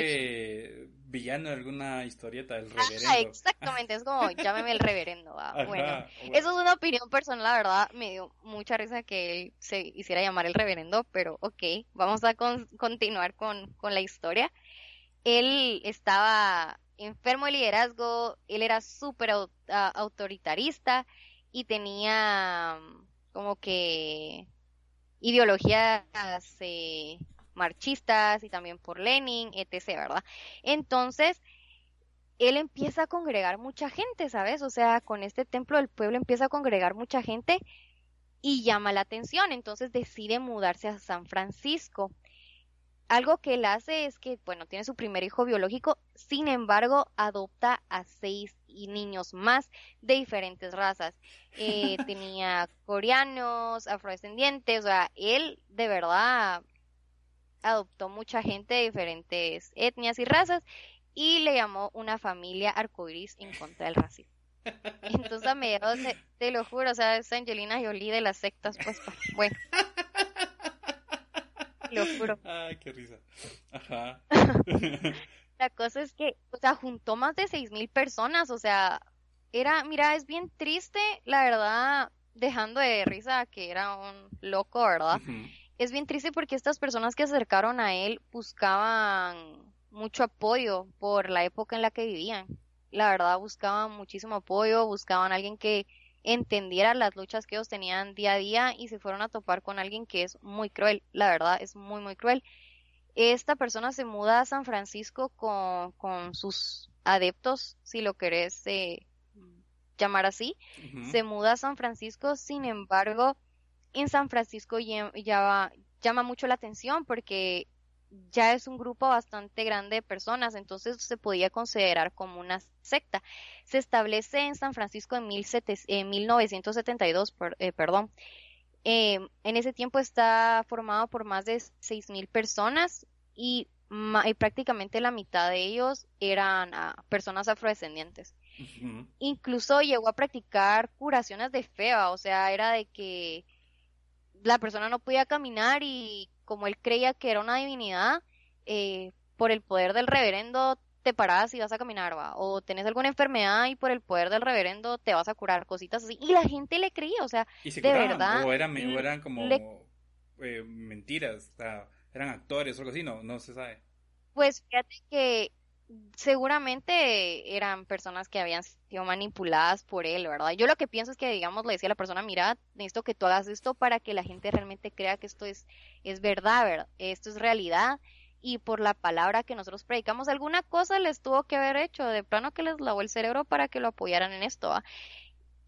villano de alguna historieta del ah, reverendo. exactamente, es como, llámeme el reverendo. bueno, eso es una opinión personal, la verdad, me dio mucha risa que él se hiciera llamar el reverendo, pero ok, vamos a continuar con, con la historia. Él estaba enfermo de liderazgo, él era súper autoritarista y tenía mm, como que ideologías eh, marchistas y también por Lenin, etc., ¿verdad? Entonces, él empieza a congregar mucha gente, ¿sabes? O sea, con este templo del pueblo empieza a congregar mucha gente y llama la atención, entonces decide mudarse a San Francisco. Algo que él hace es que, bueno, tiene su primer hijo biológico, sin embargo, adopta a seis niños más de diferentes razas. Eh, tenía coreanos, afrodescendientes, o sea, él de verdad adoptó mucha gente de diferentes etnias y razas y le llamó una familia arcoiris en contra del racismo. Entonces a mediados, te lo juro, o sea, es Angelina Jolie de las sectas, pues, bueno. Lo juro. Ay, qué risa. Ajá. La cosa es que, o sea, juntó más de seis mil personas, o sea, era, mira, es bien triste, la verdad, dejando de risa que era un loco, ¿verdad? Es bien triste porque estas personas que se acercaron a él buscaban mucho apoyo por la época en la que vivían. La verdad, buscaban muchísimo apoyo, buscaban alguien que entendiera las luchas que ellos tenían día a día y se fueron a topar con alguien que es muy cruel. La verdad, es muy, muy cruel. Esta persona se muda a San Francisco con, con sus adeptos, si lo querés eh, llamar así, se muda a San Francisco, sin embargo, en San Francisco ya, llama mucho la atención porque ya es un grupo bastante grande de personas, entonces se podía considerar como una secta. Se establece en San Francisco en, 1972, eh, perdón. Em, en ese tiempo está formado por más de 6.000 personas y, prácticamente la mitad de ellos eran ah, personas afrodescendientes. Incluso llegó a practicar curaciones de fea, o sea, era de que la persona no podía caminar y como él creía que era una divinidad, eh, por el poder del reverendo te paras y vas a caminar, va, o tenés alguna enfermedad y por el poder del reverendo te vas a curar, cositas así. Y la gente le creía, o sea, de verdad. O eran, eran como eh, mentiras, o sea, eran actores o algo así, no, no se sabe. Pues fíjate que seguramente eran personas que habían sido manipuladas por él, ¿verdad? Yo lo que pienso es que, digamos, le decía a la persona, mira, necesito que tú hagas esto para que la gente realmente crea que esto es, es verdad, ¿verdad? Esto es realidad y por la palabra que nosotros predicamos, alguna cosa les tuvo que haber hecho, de plano que les lavó el cerebro para que lo apoyaran en esto, ¿va?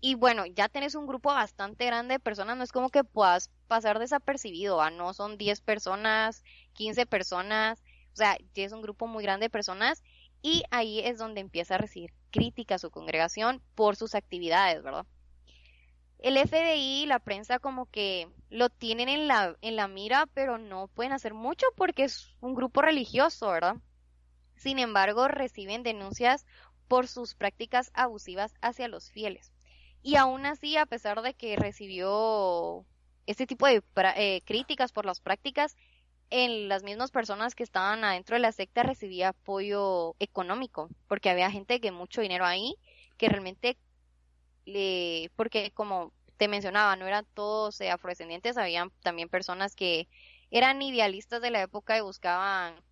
Y bueno, ya tenés un grupo bastante grande de personas, no es como que puedas pasar desapercibido, ¿va? No son 10 personas, 15 personas, o sea, ya es un grupo muy grande de personas y ahí es donde empieza a recibir crítica a su congregación por sus actividades, ¿verdad? El FBI, la prensa como que lo tienen en la, en la mira, pero no pueden hacer mucho porque es un grupo religioso, ¿verdad? Sin embargo, reciben denuncias por sus prácticas abusivas hacia los fieles. Y aún así, a pesar de que recibió este tipo de eh, críticas por las prácticas, en las mismas personas que estaban adentro de la secta recibía apoyo económico, porque había gente que mucho dinero ahí, que realmente le, porque como te mencionaba, no eran todos eh, afrodescendientes, habían también personas que eran idealistas de la época y buscaban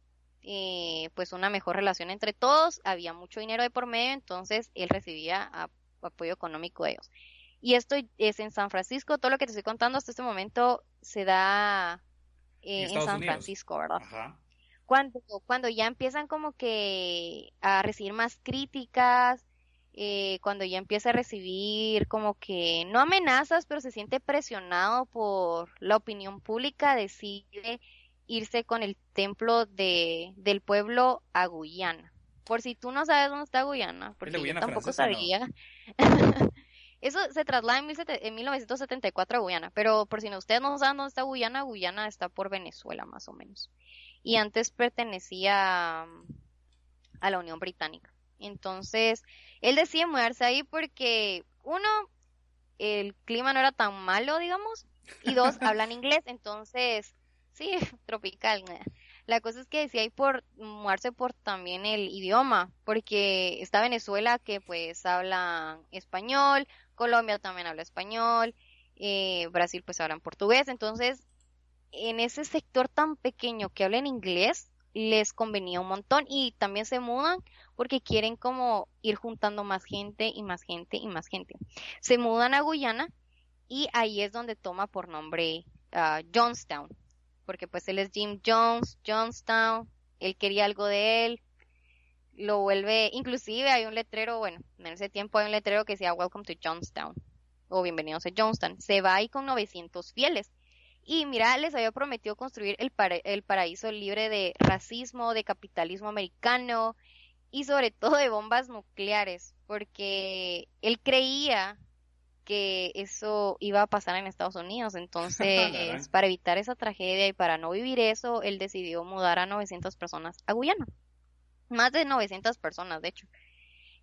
eh, pues una mejor relación entre todos, había mucho dinero de por medio, entonces él recibía apoyo económico de ellos. Y esto es en San Francisco, todo lo que te estoy contando hasta este momento se da eh, en San Francisco, ¿verdad? Cuando, cuando ya empiezan como que a recibir más críticas, eh, cuando ya empieza a recibir como que, no amenazas, pero se siente presionado por la opinión pública, decide irse con el templo de, del pueblo a Guyana. Por si tú no sabes dónde está Guyana, porque yo tampoco sabía. Eso se traslada en, 1974 a Guyana, pero por si no, ustedes no saben dónde está Guyana, Guyana está por Venezuela más o menos. Y antes pertenecía a la Unión Británica. Entonces, él decide mudarse ahí porque, uno, el clima no era tan malo, digamos, y dos, hablan inglés, entonces, sí, tropical. La cosa es que decía ahí por mudarse por también el idioma, porque está Venezuela que pues habla español, Colombia también habla español, eh, Brasil pues habla en portugués, entonces en ese sector tan pequeño que habla en inglés les convenía un montón. Y también se mudan porque quieren como ir juntando más gente y más gente y más gente. Se mudan a Guyana y ahí es donde toma por nombre uh, Johnstown, porque pues él es Jim Jones, Johnstown, él quería algo de él, lo vuelve, inclusive hay un letrero, bueno, en ese tiempo hay un letrero que decía Welcome to Johnstown o Bienvenidos a Johnstown. Se va ahí con 900 fieles. Y mira, les había prometido construir el, el paraíso libre de racismo, de capitalismo americano y sobre todo de bombas nucleares, porque él creía que eso iba a pasar en Estados Unidos. Entonces, para evitar esa tragedia y para no vivir eso, él decidió mudar a 900 personas a Guyana más de 900 personas, de hecho.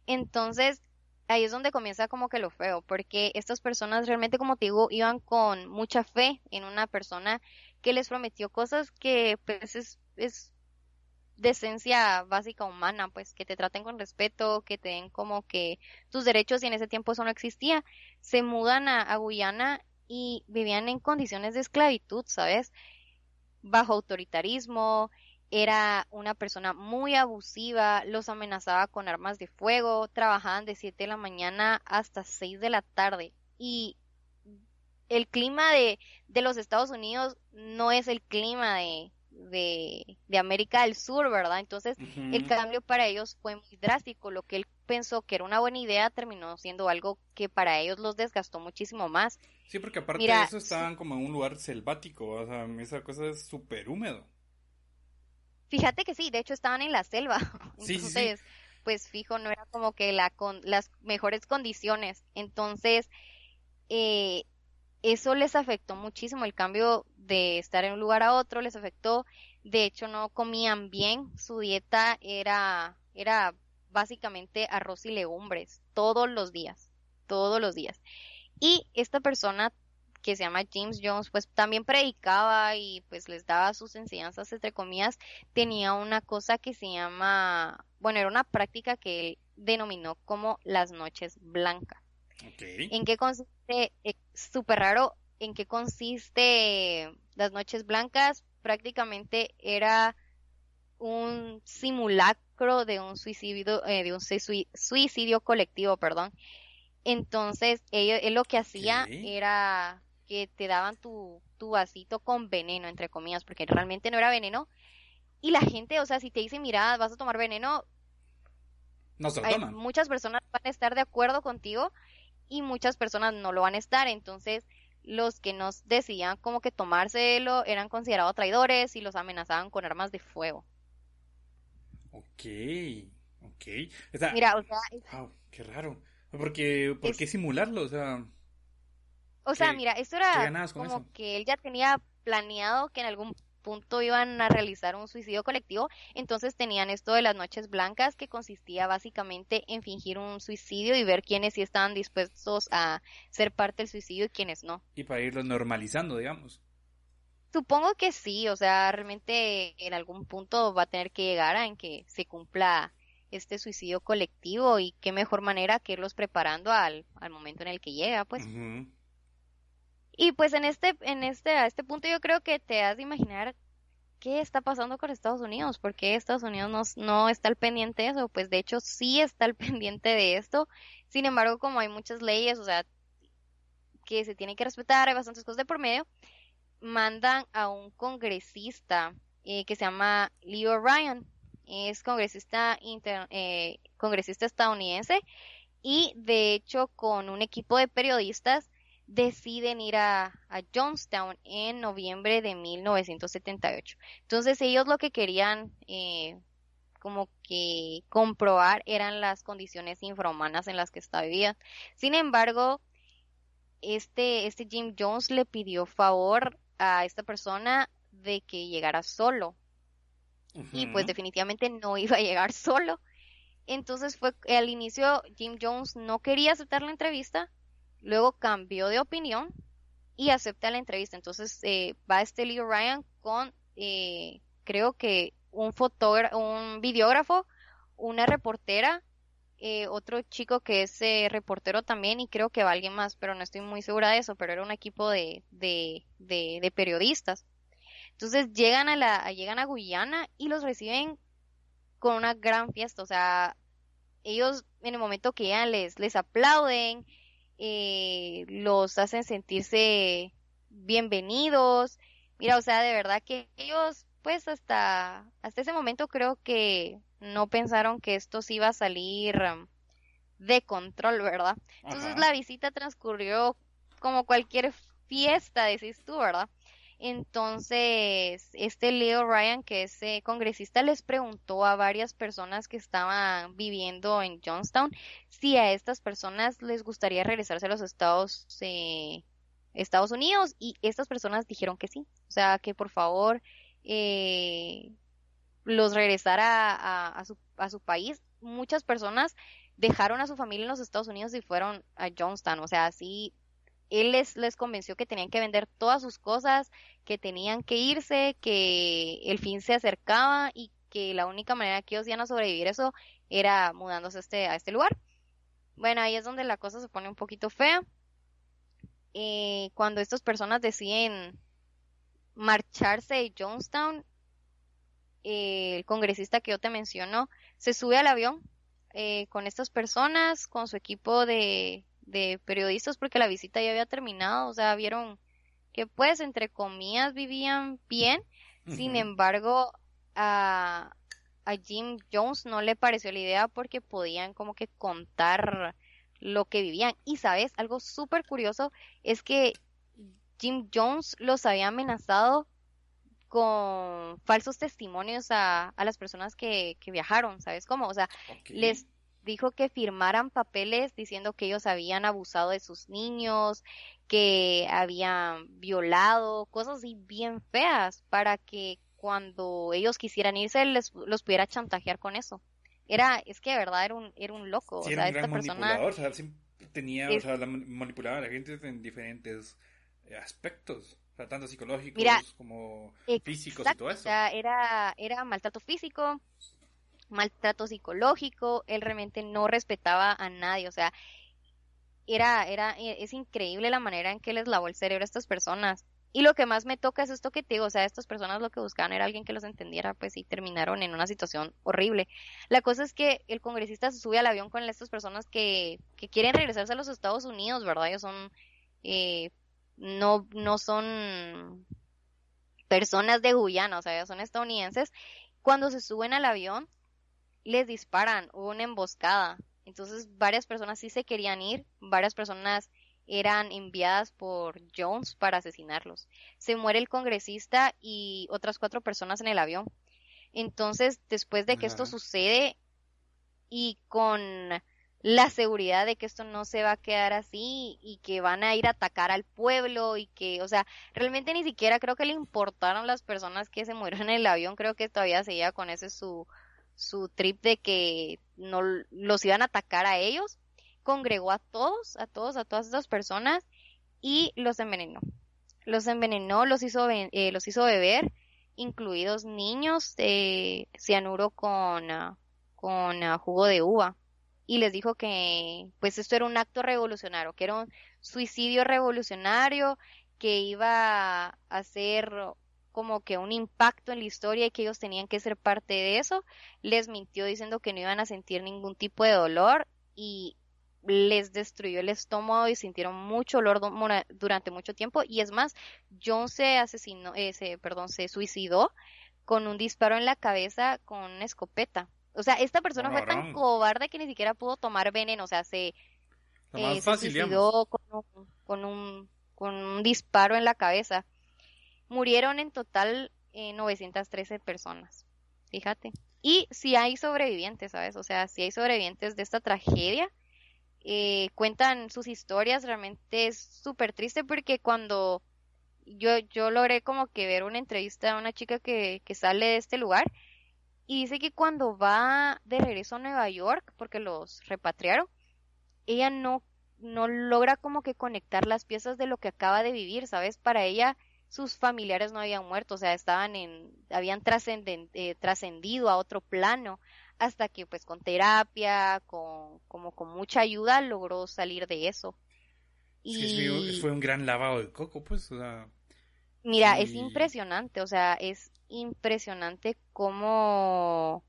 Entonces, ahí es donde comienza como que lo feo, porque estas personas realmente, como te digo, iban con mucha fe en una persona que les prometió cosas que pues es, es decencia básica humana, pues que te traten con respeto, que te den como que tus derechos y en ese tiempo eso no existía. Se mudan a Guyana y vivían en condiciones de esclavitud, ¿sabes? Bajo autoritarismo, era una persona muy abusiva, los amenazaba con armas de fuego, trabajaban de 7 de la mañana hasta 6 de la tarde y el clima de, de los Estados Unidos no es el clima de, de, de América del Sur, ¿verdad? Entonces el cambio para ellos fue muy drástico, lo que él pensó que era una buena idea terminó siendo algo que para ellos los desgastó muchísimo más. Sí, porque aparte de eso estaban como en un lugar selvático, o sea, esa cosa es súper húmedo. Fíjate que sí, de hecho estaban en la selva. Entonces, pues fijo, no era como que la con las mejores condiciones. Entonces, eh, eso les afectó muchísimo el cambio de estar en un lugar a otro, les afectó. De hecho, no comían bien. Su dieta era, era básicamente arroz y legumbres todos los días, todos los días. Y esta persona que se llama James Jones, pues también predicaba y pues les daba sus enseñanzas entre comillas, tenía una cosa que se llama, bueno, era una práctica que él denominó como las noches blancas. ¿En qué consiste? Es súper raro. ¿En qué consiste las noches blancas? Prácticamente era un simulacro de un suicidio, eh, de un suicidio colectivo, perdón. Entonces, él, lo que hacía era que te daban tu, tu vasito con veneno, entre comillas, porque realmente no era veneno. Y la gente, o sea, si te dicen, mira, vas a tomar veneno, no se muchas personas van a estar de acuerdo contigo y muchas personas no lo van a estar. Entonces, los que nos decían como que tomárselo eran considerados traidores y los amenazaban con armas de fuego. Ok, ok. Mira, o sea... Wow, qué raro. ¿Por qué simularlo? O sea... O sea, mira, esto era como que él ya tenía planeado que en algún punto iban a realizar un suicidio colectivo, entonces tenían esto de las noches blancas que consistía básicamente en fingir un suicidio y ver quiénes sí estaban dispuestos a ser parte del suicidio y quiénes no. Y para irlo normalizando, digamos. Supongo que sí, o sea, realmente en algún punto va a tener que llegar a en que se cumpla este suicidio colectivo y qué mejor manera que irlos preparando al, al momento en el que llega, pues. Y pues en este, en este, a este punto yo creo que te has de imaginar qué está pasando con Estados Unidos, porque Estados Unidos no, no está al pendiente de eso, pues de hecho sí está al pendiente de esto, sin embargo como hay muchas leyes, o sea, que se tienen que respetar, hay bastantes cosas de por medio, mandan a un congresista eh, que se llama Leo Ryan, es congresista, eh, congresista estadounidense y de hecho con un equipo de periodistas deciden ir a, a, Jonestown en noviembre de 1978. Entonces ellos lo que querían eh, como que comprobar eran las condiciones infrahumanas en las que está vivía. Sin embargo, este, este Jim Jones le pidió favor a esta persona de que llegara solo. Y pues definitivamente no iba a llegar solo. Entonces fue al inicio Jim Jones no quería aceptar la entrevista, Luego cambió de opinión y acepta la entrevista. Entonces eh, va este Leo Ryan con, eh, creo que un fotógrafo, un videógrafo, una reportera, eh, otro chico que es reportero también y creo que va alguien más, pero no estoy muy segura de eso, pero era un equipo de, de, de, de periodistas. Entonces llegan a la, llegan a Guyana y los reciben con una gran fiesta, o sea, ellos en el momento que llegan les, les aplauden, eh, los hacen sentirse bienvenidos. Mira, o sea, de verdad que ellos, pues hasta, hasta ese momento creo que no pensaron que esto se iba a salir um, de control, ¿verdad? Entonces la visita transcurrió como cualquier fiesta, decís tú, ¿verdad? Entonces, este Leo Ryan, que es eh, congresista, les preguntó a varias personas que estaban viviendo en Johnstown si a estas personas les gustaría regresarse a los Estados, eh, Estados Unidos y estas personas dijeron que sí. O sea, que por favor eh, los regresara a, su, a su país. Muchas personas dejaron a su familia en los Estados Unidos y fueron a Johnstown. O sea, así él les, convenció que tenían que vender todas sus cosas, que tenían que irse, que el fin se acercaba y que la única manera que ellos iban a sobrevivir eso era mudándose a este, a este lugar. Bueno, ahí es donde la cosa se pone un poquito fea. Eh, cuando estas personas deciden marcharse de Jonestown, eh, el congresista que yo te menciono se sube al avión eh, con estas personas, con su equipo de, de periodistas, porque la visita ya había terminado, o sea, vieron que pues entre comillas vivían bien, sin embargo a, a Jim Jones no le pareció la idea porque podían como que contar lo que vivían. Y sabes, algo súper curioso es que Jim Jones los había amenazado con falsos testimonios a, a las personas que, que, viajaron, ¿sabes cómo? O sea, les dijo que firmaran papeles diciendo que ellos habían abusado de sus niños, que habían violado, cosas así bien feas para que cuando ellos quisieran irse les, los pudiera chantajear con eso. Era, es que de verdad era un, era un loco. o sea, esta persona. O sea, tenía, o sea, manipulaba a la gente en diferentes aspectos. O sea, tanto psicológicos como físicos y todo eso. O sea, era, era maltrato físico, maltrato psicológico, él realmente no respetaba a nadie, o sea, era, era, es increíble la manera en que les lavó el cerebro a estas personas. Y lo que más me toca es esto que te digo, o sea, estas personas lo que buscaban era alguien que los entendiera, pues, y terminaron en una situación horrible. La cosa es que el congresista se sube al avión con estas personas que, que quieren regresarse a los Estados Unidos, ¿verdad? Ellos son, eh, no, no son personas de Guyana, o sea, ellos son estadounidenses. Cuando se suben al avión, les disparan, hubo una emboscada. Entonces, varias personas sí se querían ir, varias personas eran enviadas por Jones para asesinarlos. Se muere el congresista y otras cuatro personas en el avión. Entonces, después de que esto sucede y con la seguridad de que esto no se va a quedar así y que van a ir a atacar al pueblo y que, o sea, realmente ni siquiera creo que le importaron las personas que se murieron en el avión, creo que todavía seguía con ese su, su trip de que no los iban a atacar a ellos congregó a todos, a todos, a todas esas personas y los envenenó. Los envenenó, los hizo, eh, los hizo beber, incluidos niños, de cianuro con, ah, con ah, jugo de uva. Y les dijo que, pues esto era un acto revolucionario, que era un suicidio revolucionario, que iba a hacer como que un impacto en la historia y que ellos tenían que ser parte de eso. Les mintió diciendo que no iban a sentir ningún tipo de dolor y les destruyó el estómago y sintieron mucho olor durante mucho tiempo y es más, John se asesinó, eh, se, perdón, se suicidó con un disparo en la cabeza con una escopeta. O sea, esta persona fue tan cobarde que ni siquiera pudo tomar veneno, o sea, se, eh, suicidó con un, con, un, con un disparo en la cabeza. Murieron en total eh, 913 personas, fíjate. Y si hay sobrevivientes, ¿sabes? O sea, si hay sobrevivientes de esta tragedia, eh, cuentan sus historias, realmente es súper triste porque cuando yo, yo logré como que ver una entrevista a una chica que, que sale de este lugar y dice que cuando va de regreso a Nueva York, porque los repatriaron, ella no, no logra como que conectar las piezas de lo que acaba de vivir, ¿sabes? Para ella sus familiares no habían muerto, o sea, estaban en, habían eh, trascendido a otro plano, hasta que pues con terapia, con, como con mucha ayuda logró salir de eso. Y... fue un gran lavado de coco, pues. Mira, es impresionante, o sea, es impresionante cómo,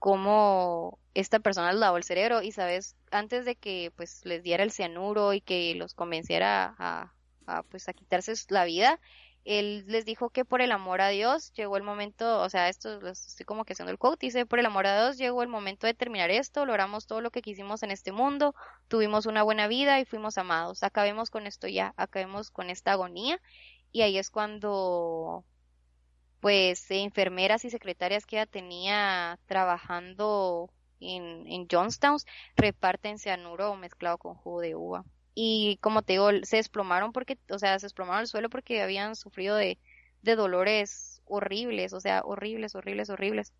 cómo esta persona lavó el cerebro y, sabes, antes de que pues les diera el cianuro y que los convenciera a, a pues a quitarse la vida, él les dijo que por el amor a Dios llegó el momento, o sea, esto estoy como que haciendo el quote, dice, por el amor a Dios llegó el momento de terminar esto, logramos todo lo que quisimos en este mundo, tuvimos una buena vida y fuimos amados, acabemos con esto ya, acabemos con esta agonía, y ahí es cuando pues enfermeras y secretarias que ella tenía trabajando en, en Johnstown reparten cianuro mezclado con jugo de uva y como te digo, se desplomaron porque, o sea, se desplomaron al suelo porque habían sufrido de, de dolores horribles, o sea, horribles, horribles, horribles.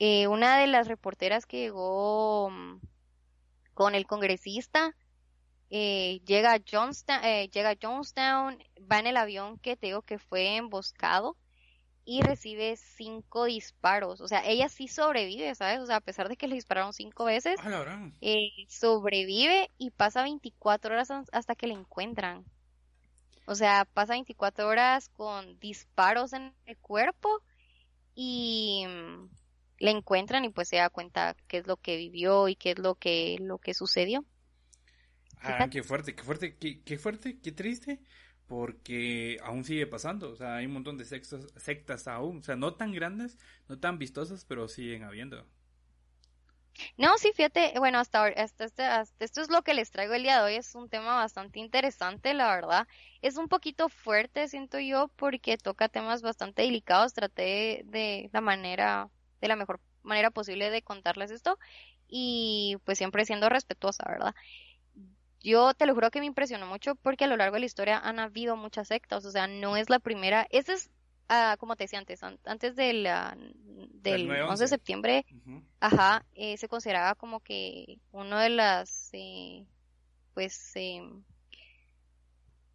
Eh, una de las reporteras que llegó mm, con el congresista eh, llega a Johnstown, eh, llega a Johnstown, va en el avión que te digo que fue emboscado y recibe cinco disparos. O sea, ella sí sobrevive, ¿sabes? O sea, a pesar de que le dispararon cinco veces, eh, sobrevive y pasa 24 horas hasta que le encuentran. O sea, pasa 24 horas con disparos en el cuerpo y mm, le encuentran y pues se da cuenta qué es lo que vivió y qué es lo que, lo que sucedió. Ah, qué fuerte, qué fuerte, qué, qué fuerte, qué triste porque aún sigue pasando, o sea, hay un montón de sectas, sectas aún, o sea, no tan grandes, no tan vistosas, pero siguen habiendo. No, sí, fíjate, bueno, hasta, hasta, hasta, esto es lo que les traigo el día de hoy, es un tema bastante interesante, la verdad. Es un poquito fuerte, siento yo, porque toca temas bastante delicados, traté de la manera, de la mejor manera posible de contarles esto y pues siempre siendo respetuosa, ¿verdad? Yo te lo juro que me impresionó mucho porque a lo largo de la historia han habido muchas sectas, o sea, no es la primera, esa es, ah, como te decía antes, antes del, del 11 de septiembre, ajá, eh, se consideraba como que uno de las, eh, pues, eh,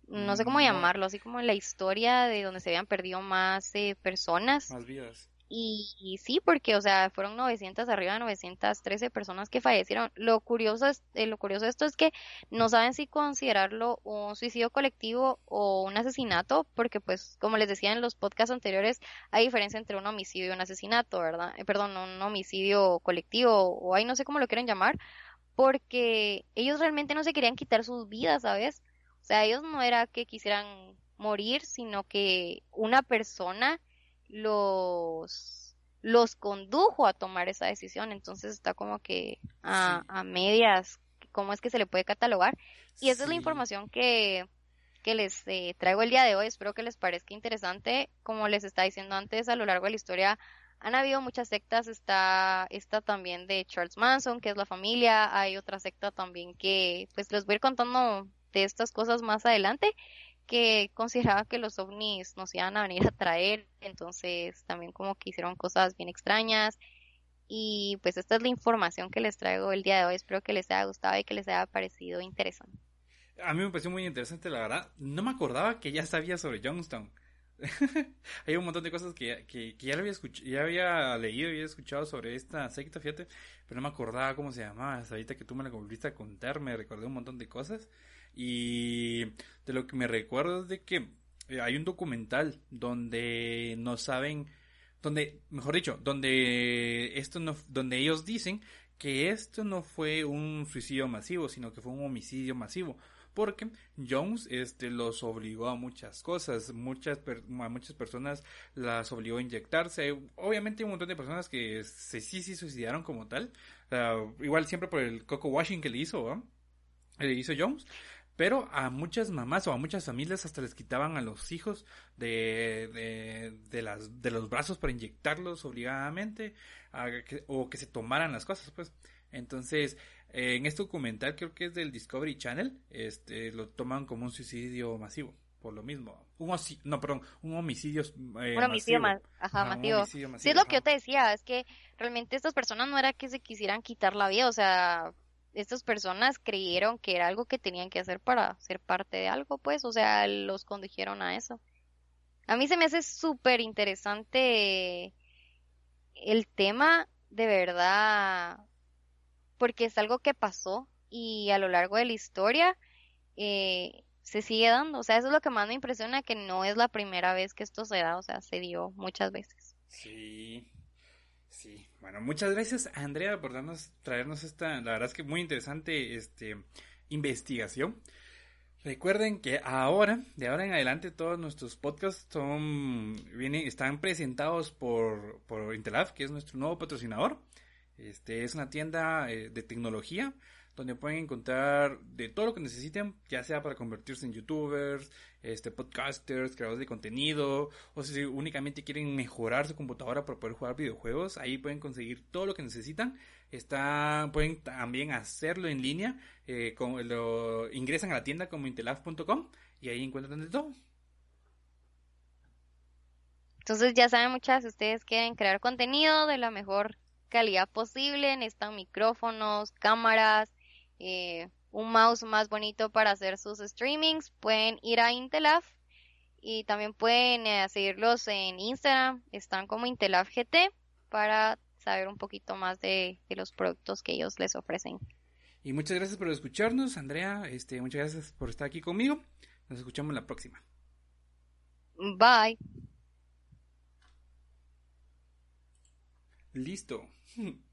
no sé cómo llamarlo, así como la historia de donde se habían perdido más personas. Más vidas. Y, sí, porque, o sea, fueron 900, arriba de 913 personas que fallecieron. Lo curioso, es, eh, lo curioso de esto es que no saben si considerarlo un suicidio colectivo o un asesinato, porque, pues, como les decía en los podcasts anteriores, hay diferencia entre un homicidio y un asesinato, ¿verdad? Eh, perdón, un homicidio colectivo, o ahí no sé cómo lo quieren llamar, porque ellos realmente no se querían quitar sus vidas, ¿sabes? O sea, ellos no era que quisieran morir, sino que una persona los, los condujo a tomar esa decisión. Entonces está como que a, a medias, ¿cómo es que se le puede catalogar? Y esa es la información que, que les eh, traigo el día de hoy. Espero que les parezca interesante. Como les estaba diciendo antes, a lo largo de la historia han habido muchas sectas. Está esta también de Charles Manson, que es la familia. Hay otra secta también que, pues les voy a ir contando de estas cosas más adelante que consideraba que los ovnis nos iban a venir a traer, entonces también como que hicieron cosas bien extrañas y pues esta es la información que les traigo el día de hoy, espero que les haya gustado y que les haya parecido interesante. A mí me pareció muy interesante, la verdad, no me acordaba que ya sabía sobre Youngstown. Hay un montón de cosas que, que, ya, había ya había leído y había escuchado sobre esta secta, fíjate, pero no me acordaba cómo se llamaba. ahorita que tú me la volviste a contar, me recordé un montón de cosas. Y de lo que me recuerdo es de que eh, hay un documental donde no saben, donde, mejor dicho, donde esto no, donde ellos dicen que esto no fue un suicidio masivo, sino que fue un homicidio masivo. Porque Jones este, los obligó a muchas cosas, muchas a muchas personas las obligó a inyectarse. Obviamente hay un montón de personas que se, sí, sí suicidaron como tal. igual siempre por el coco washing que le hizo, Le hizo Jones. Pero a muchas mamás o a muchas familias hasta les quitaban a los hijos de, de, de, las, de los brazos para inyectarlos obligadamente o que se tomaran las cosas, pues. Entonces, eh, en este documental, creo que es del Discovery Channel, este, lo toman como un suicidio masivo, por lo mismo. Un no, perdón, un homicidio eh, un homicidio masivo. ajá, masivo. Sí, es lo que yo te decía, es que realmente estas personas no era que se quisieran quitar la vida, o sea, estas personas creyeron que era algo que tenían que hacer para ser parte de algo, pues, o sea, los condujeron a eso. A mí se me hace súper interesante el tema, de verdad, porque es algo que pasó y a lo largo de la historia eh, se sigue dando. O sea, eso es lo que más me impresiona, que no es la primera vez que esto se da, o sea, se dio muchas veces. Sí, Sí, bueno, muchas gracias Andrea por darnos, traernos esta, la verdad es que muy interesante este, investigación. Recuerden que ahora, de ahora en adelante, todos nuestros podcasts son, vienen, están presentados por, por Intelab, que es nuestro nuevo patrocinador. Este es una tienda eh, de tecnología donde pueden encontrar de todo lo que necesiten, ya sea para convertirse en youtubers, este, podcasters, creadores de contenido, o si únicamente quieren mejorar su computadora para poder jugar videojuegos, ahí pueden conseguir todo lo que necesitan. Está, pueden también hacerlo en línea, eh, lo, ingresan a la tienda como intelaf.com y ahí encuentran de todo. Entonces ya saben muchas, ustedes quieren crear contenido de la mejor calidad posible, necesitan micrófonos, cámaras, eh, un mouse más bonito para hacer sus streamings, pueden ir a Intelaf y también pueden eh, seguirlos en Instagram, están como Intelab GT para saber un poquito más de, de, los productos que ellos les ofrecen. Y muchas gracias por escucharnos, Andrea, este, muchas gracias por estar aquí conmigo. Nos escuchamos la próxima. Bye. Listo.